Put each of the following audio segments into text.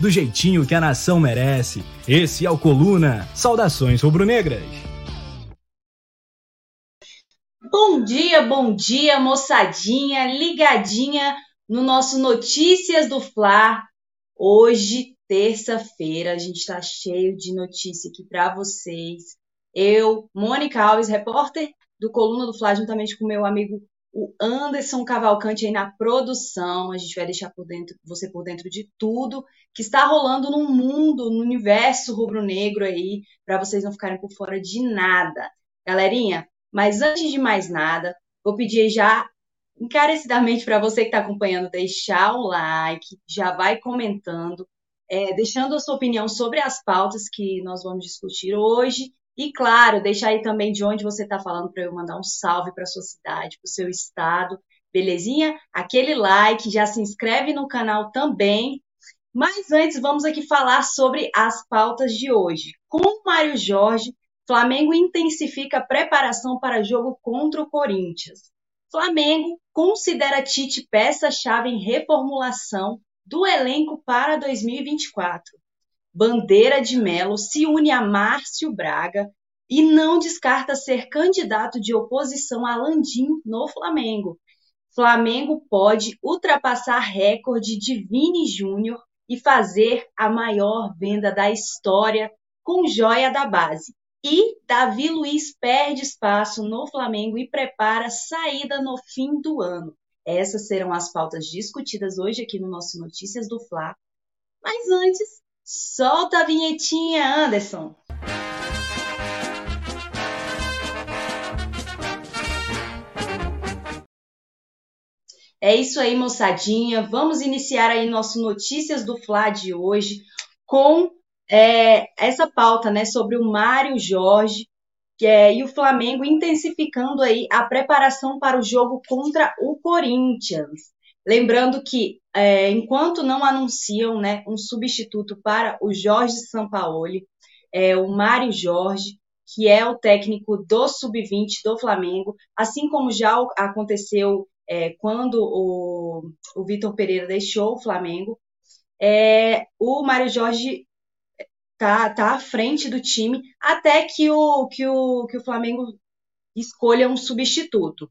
do jeitinho que a nação merece. Esse é o Coluna. Saudações rubro-negras. Bom dia, bom dia, moçadinha, ligadinha no nosso Notícias do Fla. Hoje, terça-feira, a gente está cheio de notícia aqui para vocês. Eu, Mônica Alves, repórter do Coluna do Fla, juntamente com meu amigo o Anderson Cavalcante aí na produção. A gente vai deixar por dentro, você por dentro de tudo que está rolando no mundo, no universo rubro-negro aí, para vocês não ficarem por fora de nada. Galerinha, mas antes de mais nada, vou pedir já encarecidamente para você que está acompanhando deixar o like, já vai comentando, é, deixando a sua opinião sobre as pautas que nós vamos discutir hoje e, claro, deixa aí também de onde você está falando para eu mandar um salve para sua cidade, para o seu estado. Belezinha? Aquele like, já se inscreve no canal também. Mas antes, vamos aqui falar sobre as pautas de hoje. Com o Mário Jorge, Flamengo intensifica a preparação para jogo contra o Corinthians. Flamengo considera Tite peça-chave em reformulação do elenco para 2024. Bandeira de Melo se une a Márcio Braga e não descarta ser candidato de oposição a Landim no Flamengo. Flamengo pode ultrapassar recorde de Vini Júnior e fazer a maior venda da história com joia da base. E Davi Luiz perde espaço no Flamengo e prepara saída no fim do ano. Essas serão as pautas discutidas hoje aqui no nosso Notícias do Fla. Mas antes, Solta a vinhetinha, Anderson. É isso aí, moçadinha. Vamos iniciar aí nosso Notícias do Fla de hoje com é, essa pauta, né, sobre o Mário Jorge que é, e o Flamengo intensificando aí a preparação para o jogo contra o Corinthians. Lembrando que, é, enquanto não anunciam né, um substituto para o Jorge Sampaoli, é, o Mário Jorge, que é o técnico do Sub-20 do Flamengo, assim como já aconteceu é, quando o, o Vitor Pereira deixou o Flamengo, é, o Mário Jorge tá, tá à frente do time até que o, que o, que o Flamengo escolha um substituto.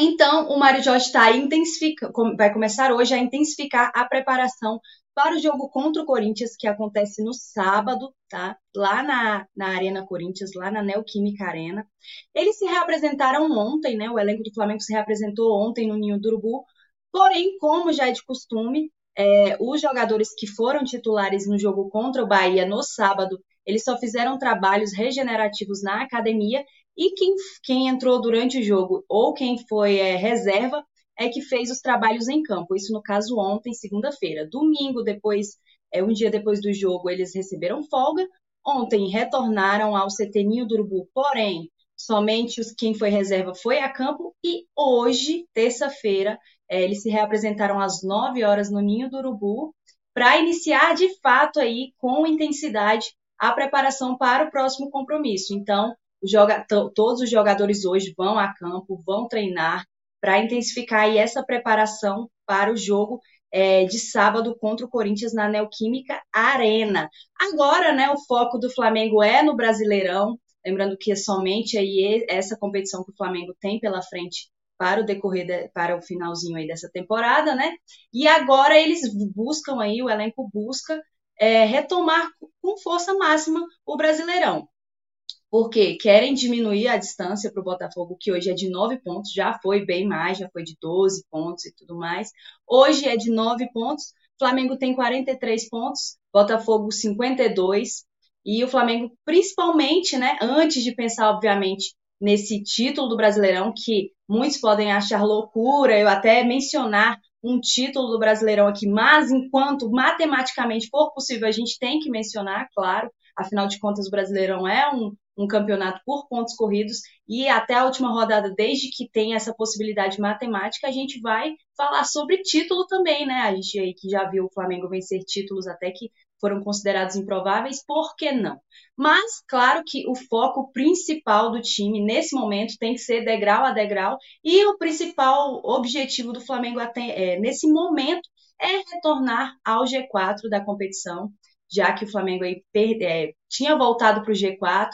Então, o Mário Jorge está intensifica, vai começar hoje a intensificar a preparação para o jogo contra o Corinthians, que acontece no sábado, tá? Lá na, na Arena Corinthians, lá na Neoquímica Arena. Eles se reapresentaram ontem, né? O elenco do Flamengo se reapresentou ontem no Ninho do Urubu. Porém, como já é de costume, é, os jogadores que foram titulares no jogo contra o Bahia no sábado, eles só fizeram trabalhos regenerativos na academia e quem, quem entrou durante o jogo ou quem foi é, reserva é que fez os trabalhos em campo. Isso no caso ontem, segunda-feira. Domingo, depois, é, um dia depois do jogo, eles receberam folga. Ontem retornaram ao CT do Urubu, porém, somente os, quem foi reserva foi a campo. E hoje, terça-feira, é, eles se reapresentaram às 9 horas no Ninho do Urubu para iniciar de fato aí com intensidade a preparação para o próximo compromisso. Então, joga, todos os jogadores hoje vão a campo, vão treinar para intensificar aí essa preparação para o jogo é, de sábado contra o Corinthians na Neoquímica Arena. Agora, né, o foco do Flamengo é no Brasileirão, lembrando que é somente aí essa competição que o Flamengo tem pela frente para o decorrer de, para o finalzinho aí dessa temporada, né? E agora eles buscam aí o elenco busca é, retomar com força máxima o Brasileirão porque querem diminuir a distância para o Botafogo, que hoje é de 9 pontos, já foi bem mais, já foi de 12 pontos e tudo mais. Hoje é de 9 pontos, Flamengo tem 43 pontos, Botafogo 52, e o Flamengo, principalmente, né, antes de pensar, obviamente, nesse título do Brasileirão, que muitos podem achar loucura, eu até mencionar um título do Brasileirão aqui, mas enquanto matematicamente for possível, a gente tem que mencionar, claro, afinal de contas, o Brasileirão é um, um campeonato por pontos corridos e até a última rodada, desde que tem essa possibilidade matemática, a gente vai falar sobre título também, né? A gente aí que já viu o Flamengo vencer títulos até que foram considerados improváveis, por que não? Mas, claro que o foco principal do time nesse momento tem que ser degrau a degrau, e o principal objetivo do Flamengo até, é, nesse momento é retornar ao G4 da competição, já que o Flamengo aí perde, é, tinha voltado para o G4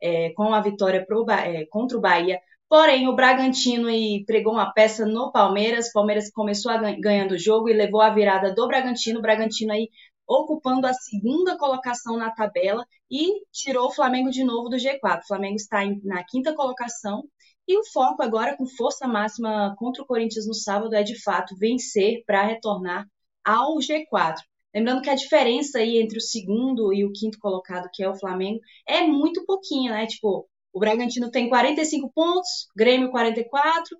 é, com a vitória pro, é, contra o Bahia. Porém, o Bragantino aí pregou uma peça no Palmeiras. O Palmeiras começou a ganhando o jogo e levou a virada do Bragantino. O Bragantino aí ocupando a segunda colocação na tabela e tirou o Flamengo de novo do G4. O Flamengo está na quinta colocação e o foco agora, com força máxima contra o Corinthians no sábado, é de fato vencer para retornar ao G4. Lembrando que a diferença aí entre o segundo e o quinto colocado, que é o Flamengo, é muito pouquinho, né? Tipo, o Bragantino tem 45 pontos, Grêmio 44,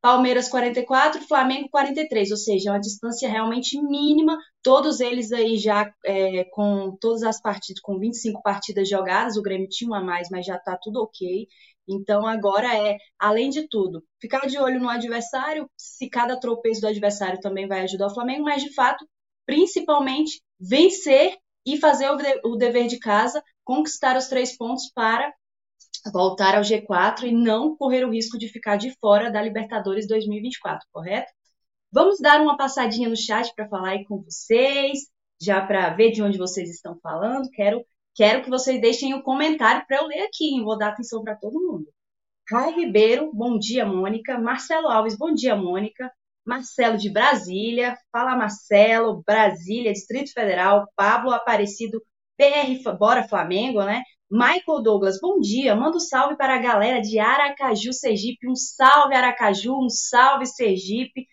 Palmeiras 44, Flamengo 43, ou seja, é uma distância realmente mínima, todos eles aí já é, com todas as partidas, com 25 partidas jogadas, o Grêmio tinha uma a mais, mas já está tudo ok. Então agora é, além de tudo, ficar de olho no adversário, se cada tropeço do adversário também vai ajudar o Flamengo, mas de fato, principalmente vencer e fazer o dever de casa, conquistar os três pontos para voltar ao G4 e não correr o risco de ficar de fora da Libertadores 2024, correto? Vamos dar uma passadinha no chat para falar aí com vocês, já para ver de onde vocês estão falando. Quero, quero que vocês deixem o um comentário para eu ler aqui, hein? vou dar atenção para todo mundo. Rai Ribeiro, bom dia, Mônica. Marcelo Alves, bom dia, Mônica. Marcelo de Brasília, fala Marcelo, Brasília, Distrito Federal, Pablo Aparecido, PR, bora Flamengo, né? Michael Douglas, bom dia. Manda um salve para a galera de Aracaju, Sergipe. Um salve, Aracaju. Um salve, Sergipe.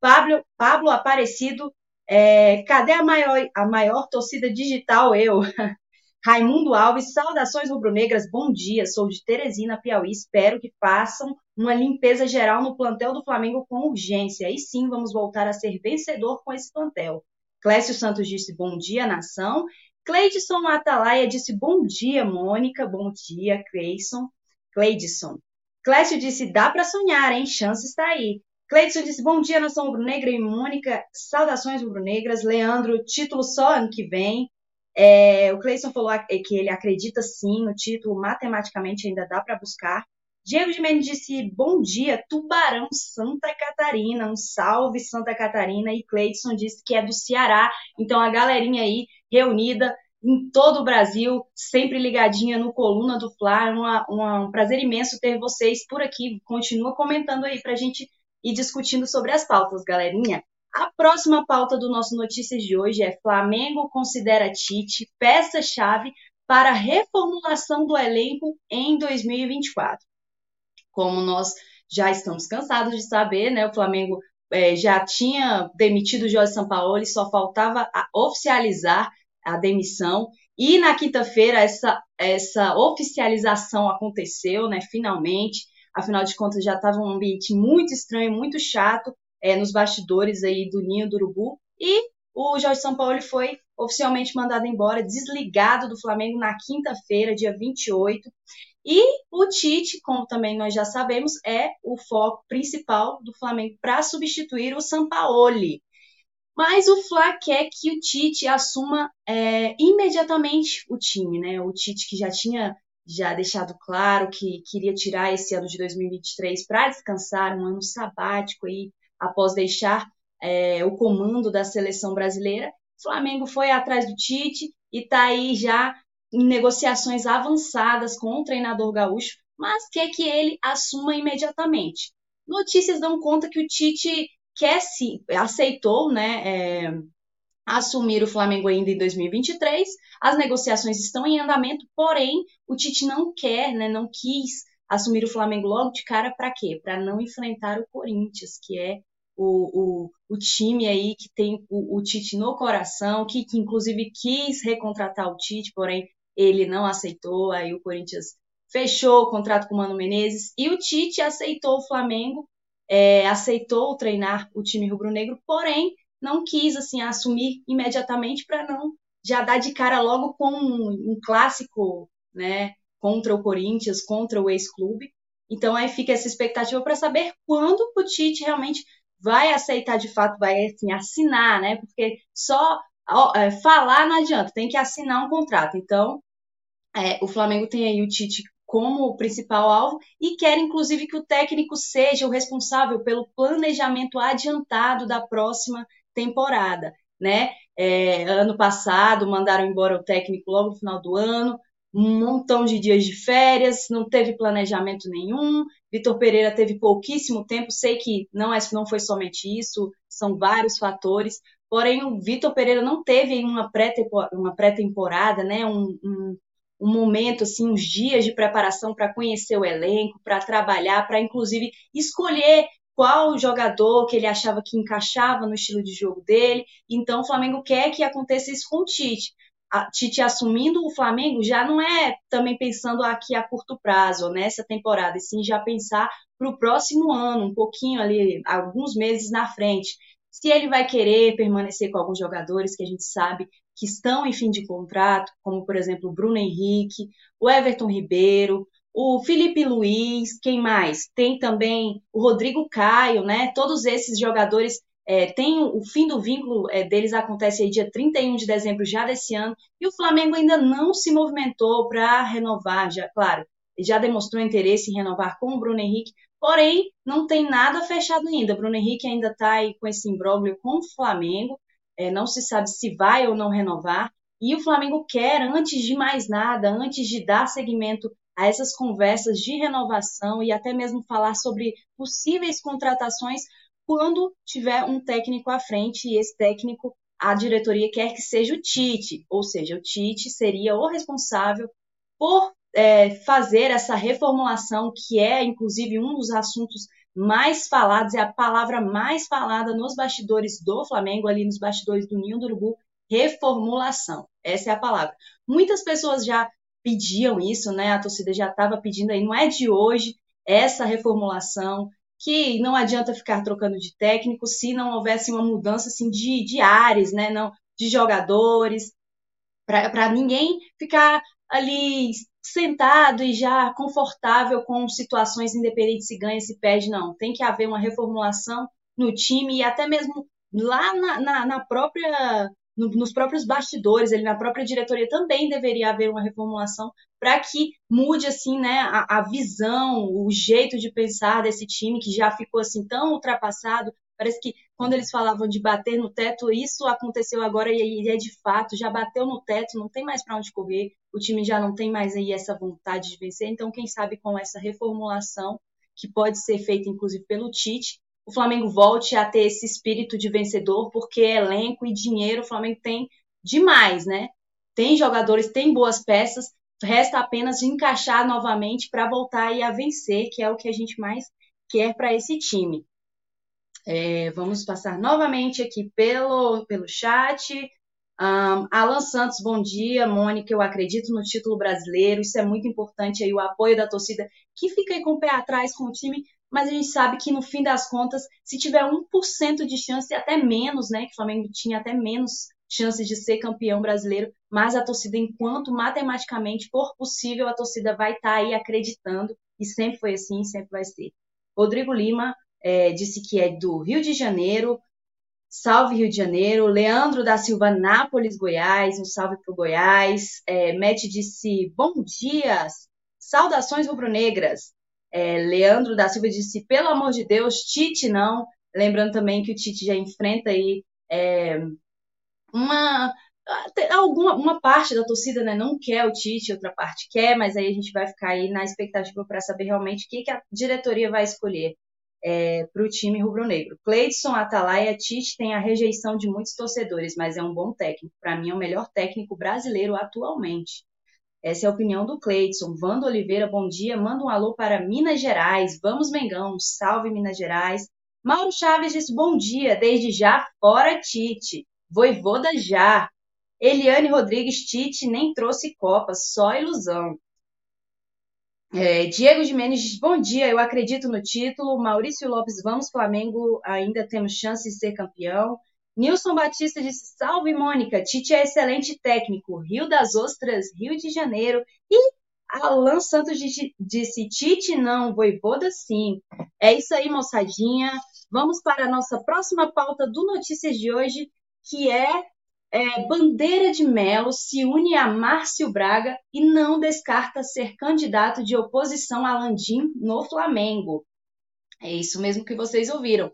Pablo, Pablo Aparecido, é, cadê a maior, a maior torcida digital? Eu. Raimundo Alves, saudações rubro-negras, bom dia. Sou de Teresina, Piauí. Espero que façam uma limpeza geral no plantel do Flamengo com urgência. E sim, vamos voltar a ser vencedor com esse plantel. Clécio Santos disse bom dia, nação. Cleidson Atalaia disse bom dia, Mônica. Bom dia, Cleidson. Cleidson. Clécio disse dá para sonhar, hein? Chance está aí. Cleidson disse bom dia, nação rubro-negra. E Mônica, saudações rubro-negras. Leandro, título só ano que vem. É, o Cleison falou que ele acredita sim no título, matematicamente ainda dá para buscar. Diego de Mendes disse bom dia, Tubarão, Santa Catarina, um salve Santa Catarina. E Cleidson disse que é do Ceará, então a galerinha aí reunida em todo o Brasil, sempre ligadinha no Coluna do Fla. É uma, uma, um prazer imenso ter vocês por aqui. Continua comentando aí para a gente ir discutindo sobre as pautas, galerinha. A próxima pauta do nosso Notícias de hoje é Flamengo considera Tite peça-chave para reformulação do elenco em 2024 como nós já estamos cansados de saber, né? O Flamengo é, já tinha demitido o Jorge Sampaoli, só faltava oficializar a demissão. E na quinta-feira essa, essa oficialização aconteceu, né? Finalmente. Afinal de contas, já estava um ambiente muito estranho, muito chato é, nos bastidores aí do Ninho do Urubu. E o Jorge Sampaoli foi oficialmente mandado embora, desligado do Flamengo na quinta-feira, dia 28. E o Tite, como também nós já sabemos, é o foco principal do Flamengo para substituir o Sampaoli. Mas o Fla quer que o Tite assuma é, imediatamente o time, né? O Tite que já tinha já deixado claro que queria tirar esse ano de 2023 para descansar, um ano sabático aí, após deixar é, o comando da seleção brasileira. O Flamengo foi atrás do Tite e está aí já em negociações avançadas com o treinador gaúcho, mas quer que ele assuma imediatamente. Notícias dão conta que o Tite quer se aceitou, né, é, assumir o Flamengo ainda em 2023. As negociações estão em andamento, porém o Tite não quer, né, não quis assumir o Flamengo logo de cara para quê? Para não enfrentar o Corinthians, que é o, o, o time aí que tem o, o Tite no coração, que, que inclusive quis recontratar o Tite, porém ele não aceitou, aí o Corinthians fechou o contrato com o Mano Menezes e o Tite aceitou o Flamengo é, aceitou treinar o time rubro-negro, porém não quis assim assumir imediatamente para não já dar de cara logo com um, um clássico, né, contra o Corinthians, contra o ex-clube. Então aí fica essa expectativa para saber quando o Tite realmente vai aceitar de fato, vai assim, assinar, né? Porque só é, falar não adianta, tem que assinar um contrato. Então, é, o Flamengo tem aí o Tite como principal alvo e quer inclusive que o técnico seja o responsável pelo planejamento adiantado da próxima temporada, né? É, ano passado mandaram embora o técnico logo no final do ano, um montão de dias de férias, não teve planejamento nenhum. Vitor Pereira teve pouquíssimo tempo, sei que não, é, não foi somente isso, são vários fatores. Porém, o Vitor Pereira não teve uma pré-temporada, né? Um, um, um, momento, assim, uns dias de preparação para conhecer o elenco, para trabalhar, para inclusive escolher qual jogador que ele achava que encaixava no estilo de jogo dele. Então, o Flamengo quer que aconteça isso com o Tite. A Tite assumindo o Flamengo já não é também pensando aqui a curto prazo, nessa temporada, e sim já pensar para o próximo ano, um pouquinho ali, alguns meses na frente. Se ele vai querer permanecer com alguns jogadores que a gente sabe que estão em fim de contrato, como por exemplo o Bruno Henrique, o Everton Ribeiro, o Felipe Luiz, quem mais? Tem também o Rodrigo Caio, né? Todos esses jogadores é, tem o fim do vínculo é, deles acontece aí dia 31 de dezembro já desse ano, e o Flamengo ainda não se movimentou para renovar, já, claro, já demonstrou interesse em renovar com o Bruno Henrique, Porém, não tem nada fechado ainda. Bruno Henrique ainda está aí com esse imbróglio com o Flamengo. É, não se sabe se vai ou não renovar. E o Flamengo quer, antes de mais nada, antes de dar seguimento a essas conversas de renovação e até mesmo falar sobre possíveis contratações, quando tiver um técnico à frente e esse técnico, a diretoria quer que seja o Tite, ou seja, o Tite seria o responsável por é, fazer essa reformulação, que é, inclusive, um dos assuntos mais falados, é a palavra mais falada nos bastidores do Flamengo, ali nos bastidores do Ninho do Urubu, reformulação. Essa é a palavra. Muitas pessoas já pediam isso, né? A torcida já estava pedindo aí, não é de hoje essa reformulação, que não adianta ficar trocando de técnico se não houvesse uma mudança assim de, de ares, né? Não, de jogadores, para ninguém ficar ali sentado e já confortável com situações independentes se ganha, se perde, não. Tem que haver uma reformulação no time e até mesmo lá na, na, na própria no, nos próprios bastidores, ele na própria diretoria também deveria haver uma reformulação para que mude assim, né, a, a, visão, o jeito de pensar desse time que já ficou assim tão ultrapassado. Parece que quando eles falavam de bater no teto, isso aconteceu agora e é de fato, já bateu no teto, não tem mais para onde correr o time já não tem mais aí essa vontade de vencer. Então, quem sabe com essa reformulação, que pode ser feita inclusive pelo Tite, o Flamengo volte a ter esse espírito de vencedor, porque elenco e dinheiro o Flamengo tem demais, né? Tem jogadores, tem boas peças, resta apenas encaixar novamente para voltar aí a vencer, que é o que a gente mais quer para esse time. É, vamos passar novamente aqui pelo, pelo chat. Um, Alan Santos, bom dia. Mônica, eu acredito no título brasileiro. Isso é muito importante aí, o apoio da torcida, que fica aí com o pé atrás com o time, mas a gente sabe que no fim das contas, se tiver 1% de chance, até menos, né? Que o Flamengo tinha até menos chances de ser campeão brasileiro, mas a torcida, enquanto matematicamente for possível, a torcida vai estar tá aí acreditando, e sempre foi assim, sempre vai ser. Rodrigo Lima é, disse que é do Rio de Janeiro, Salve Rio de Janeiro. Leandro da Silva, Nápoles, Goiás. Um salve para o Goiás. É, Matt disse: Bom dia, saudações rubro-negras. É, Leandro da Silva disse: Pelo amor de Deus, Tite não. Lembrando também que o Tite já enfrenta aí é, uma alguma uma parte da torcida né, não quer o Tite, outra parte quer, mas aí a gente vai ficar aí na expectativa para saber realmente o que, que a diretoria vai escolher é, para o time rubro-negro. Cleidson, Atalaia, Tite tem a rejeição de muitos torcedores, mas é um bom técnico. Para mim, é o melhor técnico brasileiro atualmente. Essa é a opinião do Cleidson. Vando Oliveira, bom dia. Manda um alô para Minas Gerais. Vamos, Mengão. Salve, Minas Gerais. Mauro Chaves disse bom dia. Desde já, fora Tite. Voivoda já. Eliane Rodrigues, Tite nem trouxe Copa, só ilusão. É, Diego Jimenez diz, bom dia, eu acredito no título. Maurício Lopes, vamos Flamengo, ainda temos chance de ser campeão. Nilson Batista disse, salve Mônica, Tite é excelente técnico, Rio das Ostras, Rio de Janeiro. E Alan Santos disse, Tite não, Voivoda sim. É isso aí, moçadinha. Vamos para a nossa próxima pauta do Notícias de hoje, que é é, Bandeira de Melo se une a Márcio Braga e não descarta ser candidato de oposição a Landim no Flamengo. É isso mesmo que vocês ouviram.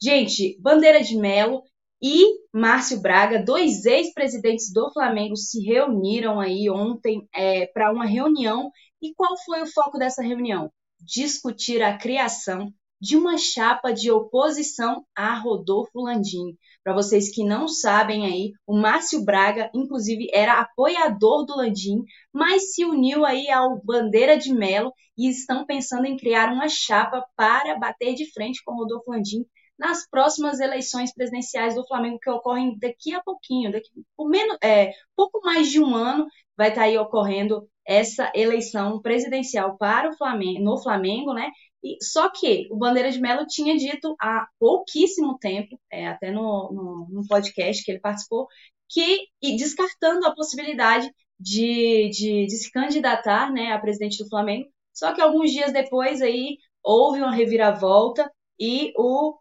Gente, Bandeira de Melo e Márcio Braga, dois ex-presidentes do Flamengo, se reuniram aí ontem é, para uma reunião. E qual foi o foco dessa reunião? Discutir a criação de uma chapa de oposição a Rodolfo Landim. Para vocês que não sabem aí, o Márcio Braga, inclusive, era apoiador do Landim, mas se uniu aí ao Bandeira de Melo e estão pensando em criar uma chapa para bater de frente com Rodolfo Landim nas próximas eleições presidenciais do Flamengo que ocorrem daqui a pouquinho, daqui por menos, é, pouco mais de um ano vai estar tá aí ocorrendo essa eleição presidencial para o Flamengo, no Flamengo, né? E, só que o Bandeira de Mello tinha dito há pouquíssimo tempo, é, até no, no, no, podcast que ele participou, que, e descartando a possibilidade de, de, de se candidatar né, a presidente do Flamengo, só que alguns dias depois aí houve uma reviravolta e o,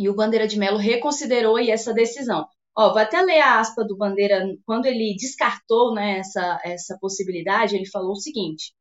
e o Bandeira de Mello reconsiderou essa decisão. Ó, vou até ler a aspa do Bandeira, quando ele descartou né, essa, essa possibilidade, ele falou o seguinte,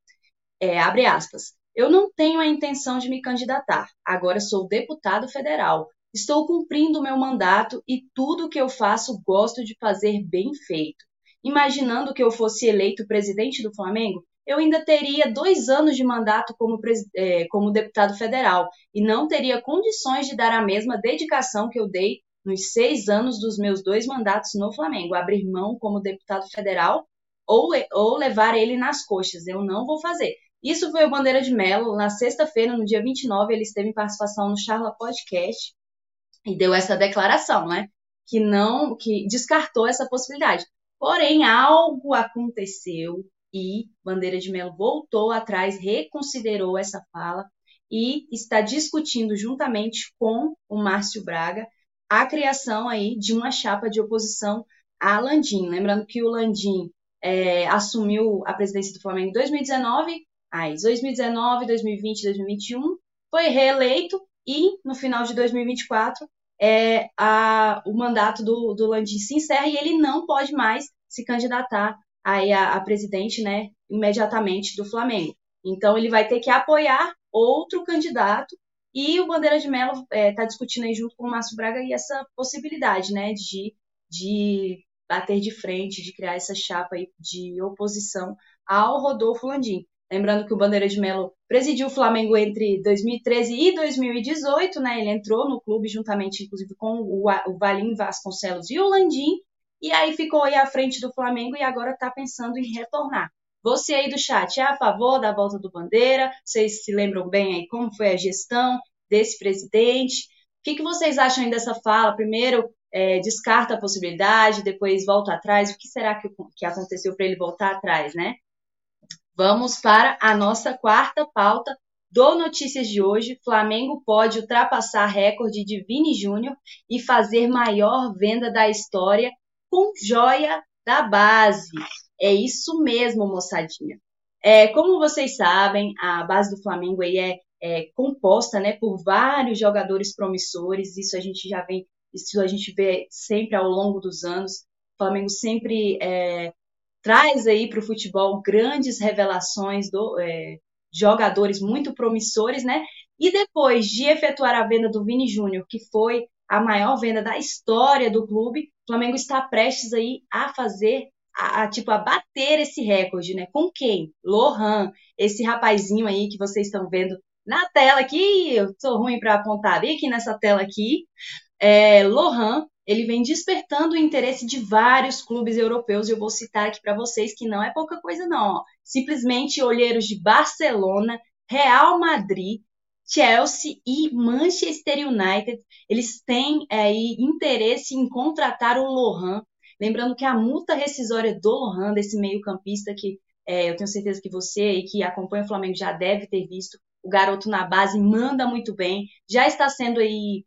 é, abre aspas, eu não tenho a intenção de me candidatar. Agora sou deputado federal. Estou cumprindo o meu mandato e tudo o que eu faço gosto de fazer bem feito. Imaginando que eu fosse eleito presidente do Flamengo, eu ainda teria dois anos de mandato como, é, como deputado federal e não teria condições de dar a mesma dedicação que eu dei nos seis anos dos meus dois mandatos no Flamengo, abrir mão como deputado federal ou, ou levar ele nas coxas. Eu não vou fazer. Isso foi o Bandeira de Mello. Na sexta-feira, no dia 29, ele esteve em participação no Charla Podcast e deu essa declaração, né? Que não, que descartou essa possibilidade. Porém, algo aconteceu e Bandeira de Mello voltou atrás, reconsiderou essa fala e está discutindo juntamente com o Márcio Braga a criação aí de uma chapa de oposição a Landim. Lembrando que o Landim é, assumiu a presidência do Flamengo em 2019 Aí, 2019, 2020, 2021, foi reeleito e no final de 2024 é, a, o mandato do, do Landim se encerra e ele não pode mais se candidatar aí a, a presidente, né, imediatamente do Flamengo. Então ele vai ter que apoiar outro candidato e o Bandeira de Mello está é, tá discutindo aí junto com o Márcio Braga e essa possibilidade, né, de, de bater de frente, de criar essa chapa aí de oposição ao Rodolfo Landim. Lembrando que o Bandeira de Melo presidiu o Flamengo entre 2013 e 2018, né? Ele entrou no clube juntamente, inclusive, com o Valim Vasconcelos e o Landim, e aí ficou aí à frente do Flamengo e agora está pensando em retornar. Você aí do chat é a favor da volta do Bandeira? Vocês se lembram bem aí como foi a gestão desse presidente? O que, que vocês acham dessa fala? Primeiro, é, descarta a possibilidade, depois volta atrás. O que será que, que aconteceu para ele voltar atrás, né? Vamos para a nossa quarta pauta do Notícias de hoje. Flamengo pode ultrapassar recorde de Vini Júnior e fazer maior venda da história com joia da base. É isso mesmo, moçadinha. É, como vocês sabem, a base do Flamengo aí é, é composta né, por vários jogadores promissores. Isso a gente já vem, isso a gente vê sempre ao longo dos anos. O Flamengo sempre é, traz aí para o futebol grandes revelações do é, jogadores muito promissores, né? E depois de efetuar a venda do Vini Júnior, que foi a maior venda da história do clube, Flamengo está prestes aí a fazer a, a, tipo a bater esse recorde, né? Com quem? Lohan, esse rapazinho aí que vocês estão vendo na tela aqui, eu sou ruim para apontar bem aqui nessa tela aqui. É, Lohan, ele vem despertando o interesse de vários clubes europeus. Eu vou citar aqui para vocês que não é pouca coisa, não. Simplesmente olheiros de Barcelona, Real Madrid, Chelsea e Manchester United, eles têm aí interesse em contratar o Lohan. Lembrando que a multa rescisória do Lohan, desse meio-campista que é, eu tenho certeza que você e que acompanha o Flamengo já deve ter visto. O garoto na base manda muito bem, já está sendo aí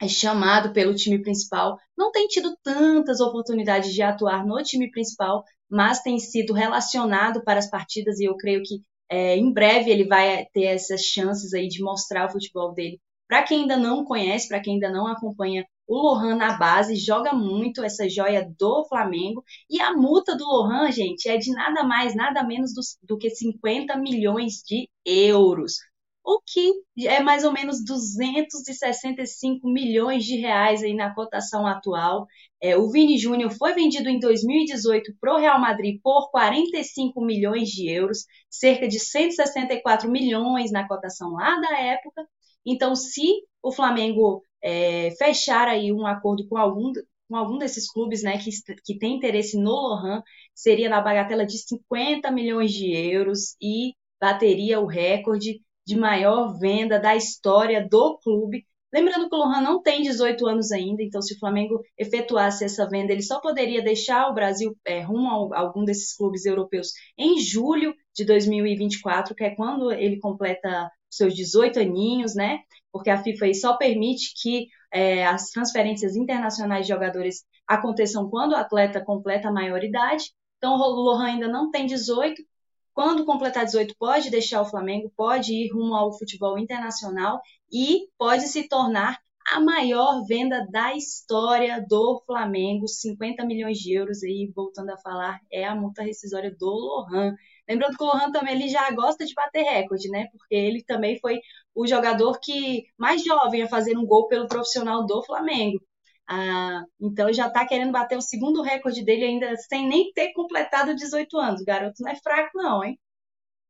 é, chamado pelo time principal. Não tem tido tantas oportunidades de atuar no time principal, mas tem sido relacionado para as partidas e eu creio que é, em breve ele vai ter essas chances aí de mostrar o futebol dele. Para quem ainda não conhece, para quem ainda não acompanha o Lohan na base, joga muito essa joia do Flamengo. E a multa do Lohan, gente, é de nada mais, nada menos do, do que 50 milhões de euros o que é mais ou menos 265 milhões de reais aí na cotação atual. É, o Vini Júnior foi vendido em 2018 para o Real Madrid por 45 milhões de euros, cerca de 164 milhões na cotação lá da época. Então, se o Flamengo é, fechar aí um acordo com algum, com algum desses clubes né, que, que tem interesse no Lohan, seria na bagatela de 50 milhões de euros e bateria o recorde de maior venda da história do clube. Lembrando que o Lohan não tem 18 anos ainda, então se o Flamengo efetuasse essa venda, ele só poderia deixar o Brasil é, rumo a algum desses clubes europeus em julho de 2024, que é quando ele completa seus 18 aninhos, né? Porque a FIFA só permite que é, as transferências internacionais de jogadores aconteçam quando o atleta completa a maioridade. Então o Lohan ainda não tem 18, quando completar 18, pode deixar o Flamengo, pode ir rumo ao futebol internacional e pode se tornar a maior venda da história do Flamengo, 50 milhões de euros aí, voltando a falar, é a multa rescisória do Lohan. Lembrando que o Lohan também ele já gosta de bater recorde, né? Porque ele também foi o jogador que mais jovem a fazer um gol pelo profissional do Flamengo. Ah, então já está querendo bater o segundo recorde dele ainda sem nem ter completado 18 anos. O garoto não é fraco, não, hein?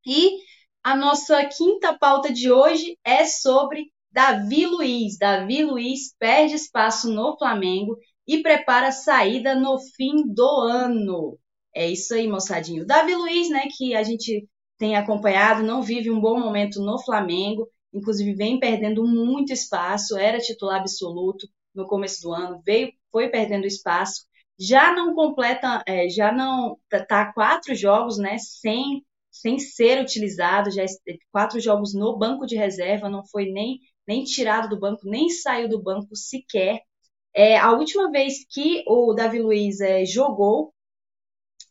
E a nossa quinta pauta de hoje é sobre Davi Luiz. Davi Luiz perde espaço no Flamengo e prepara saída no fim do ano. É isso aí, moçadinho. Davi Luiz, né, que a gente tem acompanhado, não vive um bom momento no Flamengo, inclusive vem perdendo muito espaço, era titular absoluto, no começo do ano, veio, foi perdendo espaço, já não completa, é, já não tá, tá quatro jogos, né, sem sem ser utilizado, já quatro jogos no banco de reserva, não foi nem nem tirado do banco, nem saiu do banco sequer. É, a última vez que o Davi Luiz é, jogou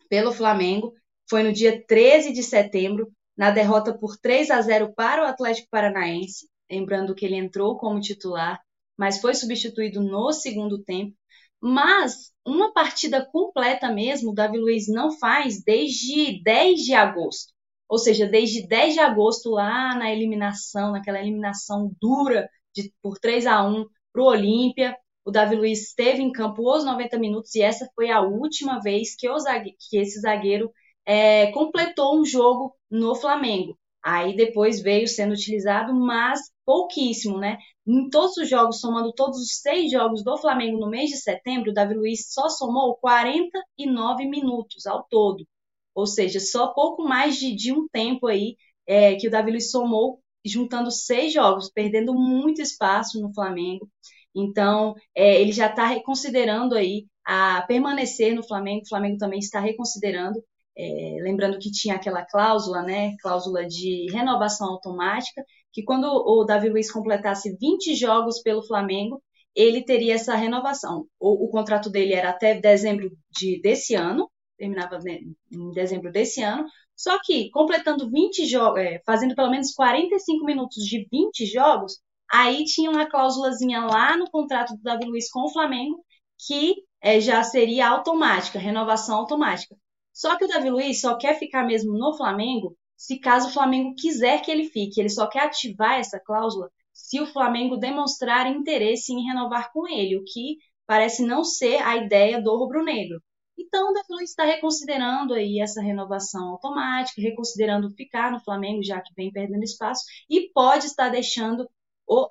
pelo Flamengo foi no dia 13 de setembro, na derrota por 3 a 0 para o Atlético Paranaense. Lembrando que ele entrou como titular mas foi substituído no segundo tempo. Mas uma partida completa mesmo, o Davi Luiz não faz desde 10 de agosto. Ou seja, desde 10 de agosto, lá na eliminação, naquela eliminação dura de, por 3 a 1 para o Olímpia, o Davi Luiz esteve em campo os 90 minutos e essa foi a última vez que, zague, que esse zagueiro é, completou um jogo no Flamengo. Aí depois veio sendo utilizado, mas pouquíssimo, né? Em todos os jogos, somando todos os seis jogos do Flamengo no mês de setembro, o Davi Luiz só somou 49 minutos ao todo. Ou seja, só pouco mais de, de um tempo aí é, que o Davi Luiz somou, juntando seis jogos, perdendo muito espaço no Flamengo. Então, é, ele já está reconsiderando aí a permanecer no Flamengo. O Flamengo também está reconsiderando é, lembrando que tinha aquela cláusula, né, cláusula de renovação automática, que quando o Davi Luiz completasse 20 jogos pelo Flamengo, ele teria essa renovação. O, o contrato dele era até dezembro de, desse ano, terminava né, em dezembro desse ano, só que completando 20 jogos, é, fazendo pelo menos 45 minutos de 20 jogos, aí tinha uma cláusulazinha lá no contrato do Davi Luiz com o Flamengo que é, já seria automática, renovação automática. Só que o Davi Luiz só quer ficar mesmo no Flamengo se caso o Flamengo quiser que ele fique. Ele só quer ativar essa cláusula se o Flamengo demonstrar interesse em renovar com ele, o que parece não ser a ideia do rubro-negro. Então, o Luiz está reconsiderando aí essa renovação automática, reconsiderando ficar no Flamengo, já que vem perdendo espaço, e pode estar deixando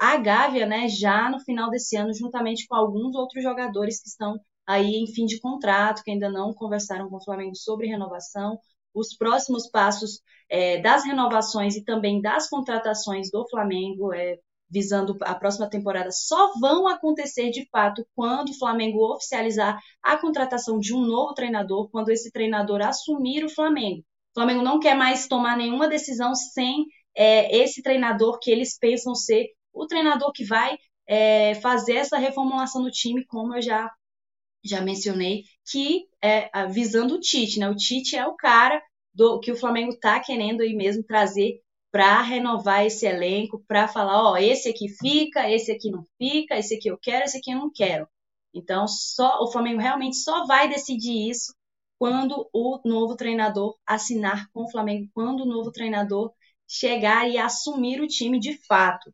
a Gávea né, já no final desse ano, juntamente com alguns outros jogadores que estão aí em fim de contrato, que ainda não conversaram com o Flamengo sobre renovação. Os próximos passos é, das renovações e também das contratações do Flamengo, é, visando a próxima temporada, só vão acontecer de fato quando o Flamengo oficializar a contratação de um novo treinador, quando esse treinador assumir o Flamengo. Flamengo não quer mais tomar nenhuma decisão sem é, esse treinador que eles pensam ser o treinador que vai é, fazer essa reformulação no time, como eu já, já mencionei, que é visando o Tite, né? O Tite é o cara do que o Flamengo está querendo aí mesmo trazer para renovar esse elenco, para falar, ó, esse aqui fica, esse aqui não fica, esse aqui eu quero, esse aqui eu não quero. Então, só o Flamengo realmente só vai decidir isso quando o novo treinador assinar com o Flamengo, quando o novo treinador chegar e assumir o time de fato.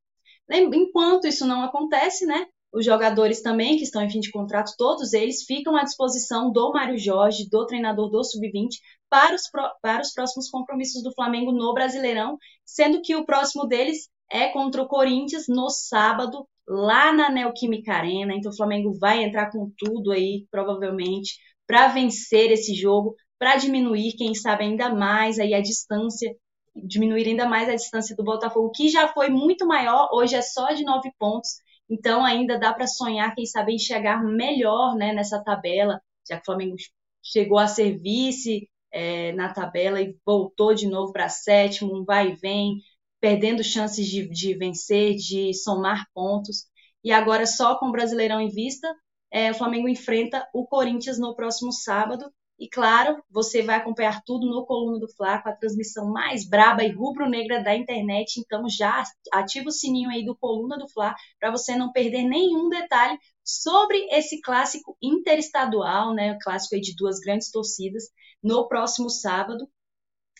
Enquanto isso não acontece, né? Os jogadores também que estão em fim de contrato, todos eles ficam à disposição do Mário Jorge, do treinador do Sub-20, para os, para os próximos compromissos do Flamengo no Brasileirão, sendo que o próximo deles é contra o Corinthians no sábado, lá na Neoquímica Arena. Então o Flamengo vai entrar com tudo aí, provavelmente, para vencer esse jogo, para diminuir, quem sabe, ainda mais aí a distância diminuir ainda mais a distância do Botafogo, que já foi muito maior, hoje é só de nove pontos, então ainda dá para sonhar, quem sabe, em chegar melhor né, nessa tabela, já que o Flamengo chegou a ser vice é, na tabela e voltou de novo para sétimo, um vai e vem, perdendo chances de, de vencer, de somar pontos. E agora, só com o Brasileirão em vista, é, o Flamengo enfrenta o Corinthians no próximo sábado. E claro, você vai acompanhar tudo no Coluna do Fla, com a transmissão mais braba e rubro-negra da internet. Então já ativa o sininho aí do Coluna do Fla para você não perder nenhum detalhe sobre esse clássico interestadual, né? O clássico de duas grandes torcidas no próximo sábado.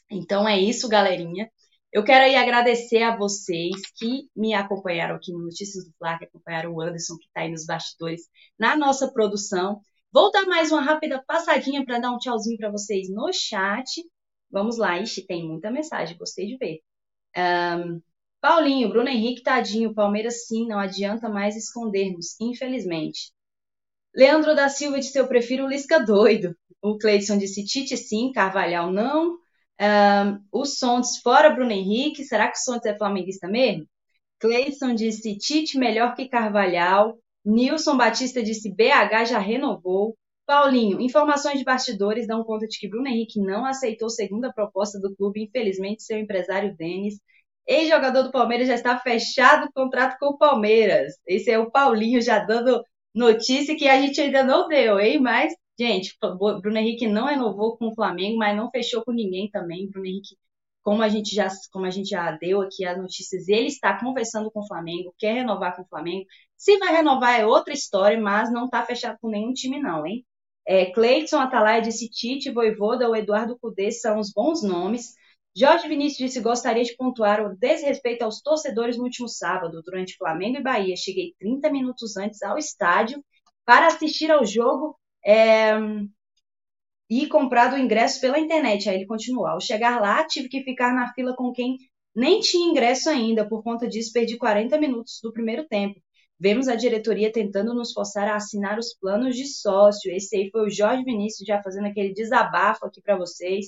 Então é isso, galerinha. Eu quero aí agradecer a vocês que me acompanharam aqui no Notícias do Fla, que acompanharam o Anderson, que está aí nos bastidores, na nossa produção. Vou dar mais uma rápida passadinha para dar um tchauzinho para vocês no chat. Vamos lá, ixi, tem muita mensagem, gostei de ver. Um, Paulinho, Bruno Henrique, tadinho, Palmeiras sim, não adianta mais escondermos, infelizmente. Leandro da Silva disse: Eu prefiro o Lisca doido. O Cleidson disse: Tite sim, Carvalhal não. Um, o Sontes fora Bruno Henrique. Será que o Sontes é flamenguista mesmo? Cleidson disse: Tite melhor que Carvalhal. Nilson Batista disse BH já renovou. Paulinho, informações de bastidores dão conta de que Bruno Henrique não aceitou segunda proposta do clube, infelizmente seu empresário Denis. Ex-jogador do Palmeiras já está fechado o contrato com o Palmeiras. Esse é o Paulinho já dando notícia que a gente ainda não deu, hein? Mas, gente, Bruno Henrique não renovou com o Flamengo, mas não fechou com ninguém também. Bruno Henrique como a gente já, como a gente já deu aqui as notícias, ele está conversando com o Flamengo, quer renovar com o Flamengo. Se vai renovar é outra história, mas não está fechado com nenhum time, não, hein? É, Cleiton Atalaia disse Tite, Voivoda ou Eduardo Cudê são os bons nomes. Jorge Vinícius disse gostaria de pontuar o desrespeito aos torcedores no último sábado, durante Flamengo e Bahia. Cheguei 30 minutos antes ao estádio para assistir ao jogo. É, e comprado o ingresso pela internet. Aí ele continua. Ao chegar lá, tive que ficar na fila com quem nem tinha ingresso ainda. Por conta disso, perdi 40 minutos do primeiro tempo. Vemos a diretoria tentando nos forçar a assinar os planos de sócio. Esse aí foi o Jorge Vinícius já fazendo aquele desabafo aqui para vocês.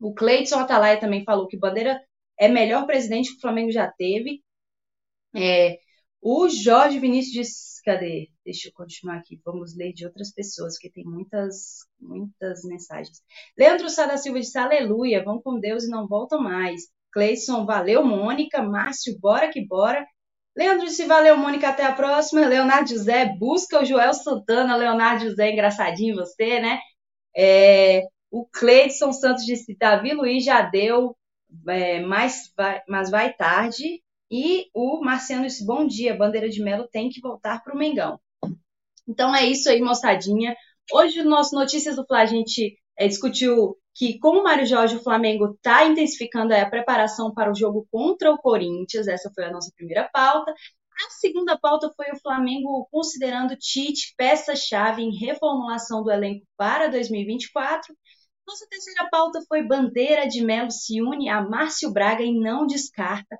O Cleiton Atalaia também falou que Bandeira é melhor presidente que o Flamengo já teve. É, o Jorge Vinícius disse, cadê? Deixa eu continuar aqui. Vamos ler de outras pessoas, que tem muitas, muitas mensagens. Leandro Sada Silva disse, aleluia, vão com Deus e não voltam mais. Cleison, valeu, Mônica. Márcio, bora que bora. Leandro disse, valeu, Mônica, até a próxima. Leonardo José, busca o Joel Santana. Leonardo José, engraçadinho você, né? É, o Cleidson Santos disse, Davi Luiz já deu, é, mas, vai, mas vai tarde. E o Marciano disse: Bom dia, Bandeira de Melo tem que voltar para o Mengão. Então é isso aí, moçadinha. Hoje, no nosso Notícias do Fla, a gente é, discutiu que, com o Mário Jorge, o Flamengo está intensificando a preparação para o jogo contra o Corinthians. Essa foi a nossa primeira pauta. A segunda pauta foi o Flamengo considerando Tite peça-chave em reformulação do elenco para 2024. Nossa terceira pauta foi Bandeira de Melo se une a Márcio Braga e não descarta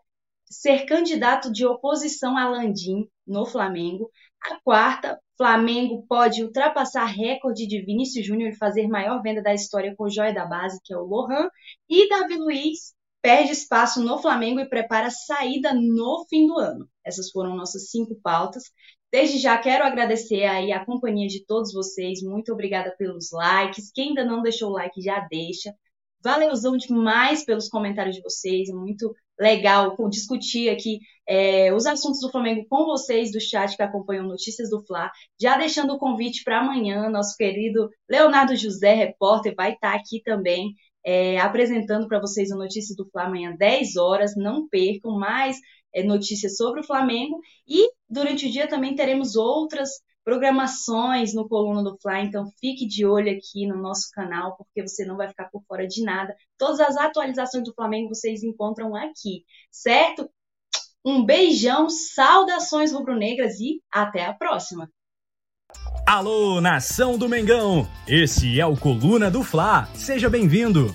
ser candidato de oposição a Landim no Flamengo. A quarta, Flamengo pode ultrapassar recorde de Vinícius Júnior e fazer maior venda da história com o joia da base, que é o Lohan. E Davi Luiz perde espaço no Flamengo e prepara saída no fim do ano. Essas foram nossas cinco pautas. Desde já quero agradecer aí a companhia de todos vocês. Muito obrigada pelos likes. Quem ainda não deixou o like, já deixa. Valeuzão demais pelos comentários de vocês, muito legal discutir aqui é, os assuntos do Flamengo com vocês do chat que acompanham Notícias do Fla. Já deixando o convite para amanhã, nosso querido Leonardo José, repórter, vai estar tá aqui também é, apresentando para vocês o Notícias do Fla amanhã, 10 horas. Não percam mais é, notícias sobre o Flamengo. E durante o dia também teremos outras programações no Coluna do Fly, então fique de olho aqui no nosso canal, porque você não vai ficar por fora de nada. Todas as atualizações do Flamengo vocês encontram aqui, certo? Um beijão, saudações rubro-negras e até a próxima! Alô, nação do Mengão! Esse é o Coluna do Fla. Seja bem-vindo!